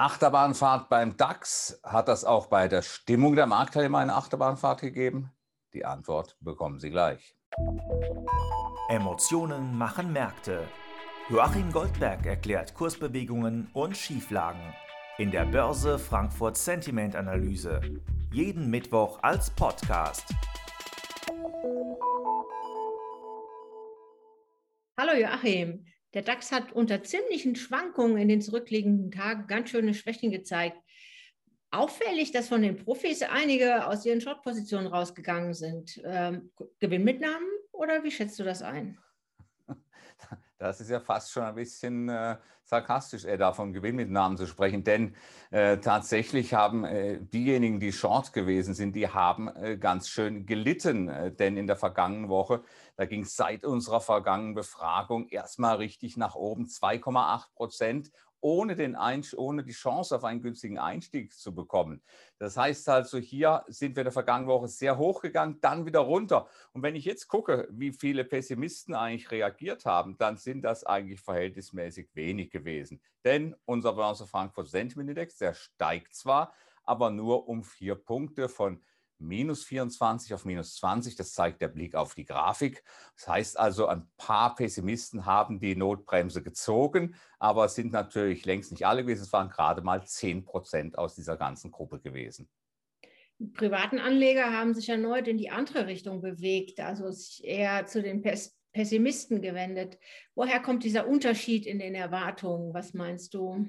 Achterbahnfahrt beim DAX. Hat das auch bei der Stimmung der Marktteilnehmer eine Achterbahnfahrt gegeben? Die Antwort bekommen Sie gleich. Emotionen machen Märkte. Joachim Goldberg erklärt Kursbewegungen und Schieflagen in der Börse Frankfurt Sentiment Analyse. Jeden Mittwoch als Podcast. Hallo Joachim. Der DAX hat unter ziemlichen Schwankungen in den zurückliegenden Tagen ganz schöne Schwächen gezeigt. Auffällig, dass von den Profis einige aus ihren Short-Positionen rausgegangen sind. Ähm, Gewinnmitnahmen oder wie schätzt du das ein? Das ist ja fast schon ein bisschen äh, sarkastisch, äh, da von Gewinnmitnahmen zu sprechen, denn äh, tatsächlich haben äh, diejenigen, die short gewesen sind, die haben äh, ganz schön gelitten, äh, denn in der vergangenen Woche, da ging es seit unserer vergangenen Befragung erstmal richtig nach oben, 2,8 Prozent ohne, den ohne die Chance auf einen günstigen Einstieg zu bekommen. Das heißt also, hier sind wir in der vergangenen Woche sehr hoch gegangen, dann wieder runter. Und wenn ich jetzt gucke, wie viele Pessimisten eigentlich reagiert haben, dann sind das eigentlich verhältnismäßig wenig gewesen. Denn unser Börse Frankfurt Sentiment Index, der steigt zwar, aber nur um vier Punkte von minus 24 auf minus 20. Das zeigt der Blick auf die Grafik. Das heißt also, ein paar Pessimisten haben die Notbremse gezogen, aber es sind natürlich längst nicht alle gewesen. Es waren gerade mal 10 Prozent aus dieser ganzen Gruppe gewesen. Die privaten Anleger haben sich erneut in die andere Richtung bewegt, also eher zu den Pessimisten gewendet. Woher kommt dieser Unterschied in den Erwartungen? Was meinst du?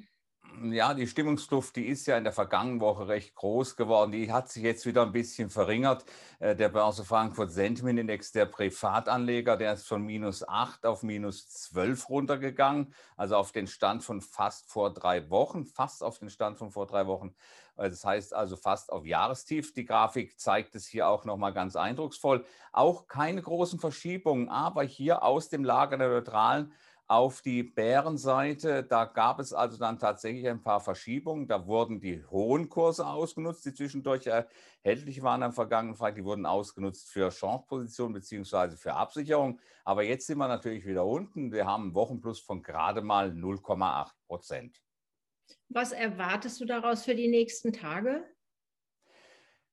Ja, die Stimmungskluft, die ist ja in der vergangenen Woche recht groß geworden. Die hat sich jetzt wieder ein bisschen verringert. Äh, der Börse Frankfurt Sentiment Index der Privatanleger, der ist von minus 8 auf minus 12 runtergegangen. Also auf den Stand von fast vor drei Wochen, fast auf den Stand von vor drei Wochen. Äh, das heißt also fast auf Jahrestief. Die Grafik zeigt es hier auch nochmal ganz eindrucksvoll. Auch keine großen Verschiebungen, aber hier aus dem Lager der Neutralen auf die Bärenseite, da gab es also dann tatsächlich ein paar Verschiebungen. Da wurden die hohen Kurse ausgenutzt, die zwischendurch erhältlich waren am vergangenen Freitag. Die wurden ausgenutzt für Chance-Positionen beziehungsweise für Absicherung. Aber jetzt sind wir natürlich wieder unten. Wir haben einen Wochenplus von gerade mal 0,8 Prozent. Was erwartest du daraus für die nächsten Tage?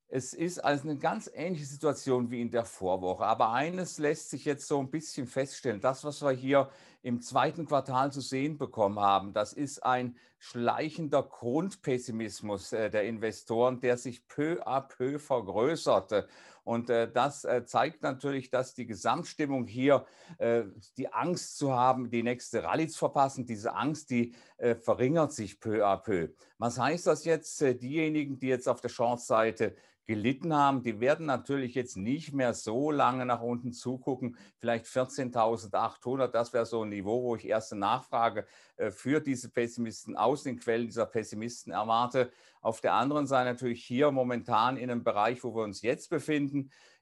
Es ist also eine ganz ähnliche Situation wie in der Vorwoche. Aber eines lässt sich jetzt so ein bisschen feststellen. Das, was wir hier im zweiten Quartal zu sehen bekommen haben, das ist ein schleichender Grundpessimismus äh, der Investoren, der sich peu à peu vergrößerte. Und äh, das äh, zeigt natürlich, dass die Gesamtstimmung hier, die Angst zu haben, die nächste Rallye zu verpassen, diese Angst, die verringert sich peu à peu. Was heißt das jetzt? Diejenigen, die jetzt auf der Short-Seite gelitten haben, die werden natürlich jetzt nicht mehr so lange nach unten zugucken. Vielleicht 14.800, das wäre so ein Niveau, wo ich erste Nachfrage äh, für diese Pessimisten aus den Quellen dieser Pessimisten erwarte. Auf der anderen Seite natürlich hier momentan in einem Bereich, wo wir uns jetzt befinden,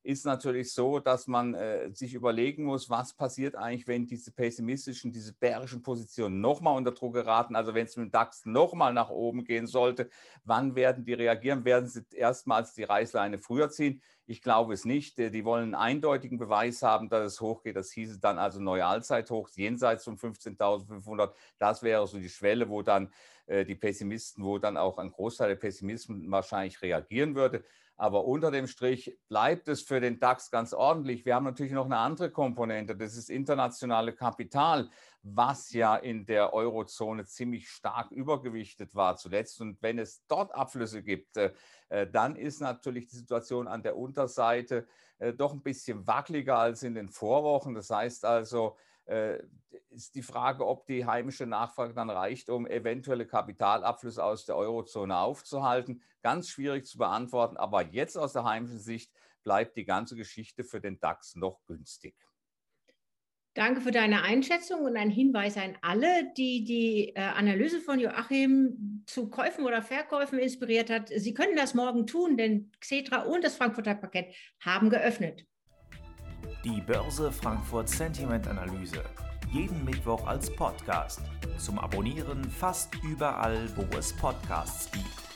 ist natürlich so, dass man äh, sich überlegen muss, was passiert eigentlich, wenn diese pessimistischen, diese bärischen Positionen nochmal unter Druck geraten. Also wenn es mit dem DAX nochmal nach oben gehen sollte, wann werden die reagieren? Werden sie erstmals die Reißleine früher ziehen? Ich glaube es nicht. Äh, die wollen einen eindeutigen Beweis haben, dass es hochgeht. Das hieße dann also neue Allzeithoch jenseits von 15.500. Das wäre so die Schwelle, wo dann äh, die Pessimisten, wo dann auch ein Großteil der Pessimisten wahrscheinlich reagieren würde. Aber unter dem Strich bleibt es für den DAX ganz ordentlich. Wir haben natürlich noch eine andere Komponente, das ist internationale Kapital, was ja in der Eurozone ziemlich stark übergewichtet war zuletzt. Und wenn es dort Abflüsse gibt, äh, äh, dann ist natürlich die Situation an der Unterseite äh, doch ein bisschen wackeliger als in den Vorwochen. Das heißt also, ist die Frage, ob die heimische Nachfrage dann reicht, um eventuelle Kapitalabflüsse aus der Eurozone aufzuhalten. Ganz schwierig zu beantworten, aber jetzt aus der heimischen Sicht bleibt die ganze Geschichte für den DAX noch günstig. Danke für deine Einschätzung und ein Hinweis an alle, die die äh, Analyse von Joachim zu Käufen oder Verkäufen inspiriert hat. Sie können das morgen tun, denn Xetra und das Frankfurter Paket haben geöffnet. Die Börse Frankfurt Sentiment Analyse. Jeden Mittwoch als Podcast. Zum Abonnieren fast überall, wo es Podcasts gibt.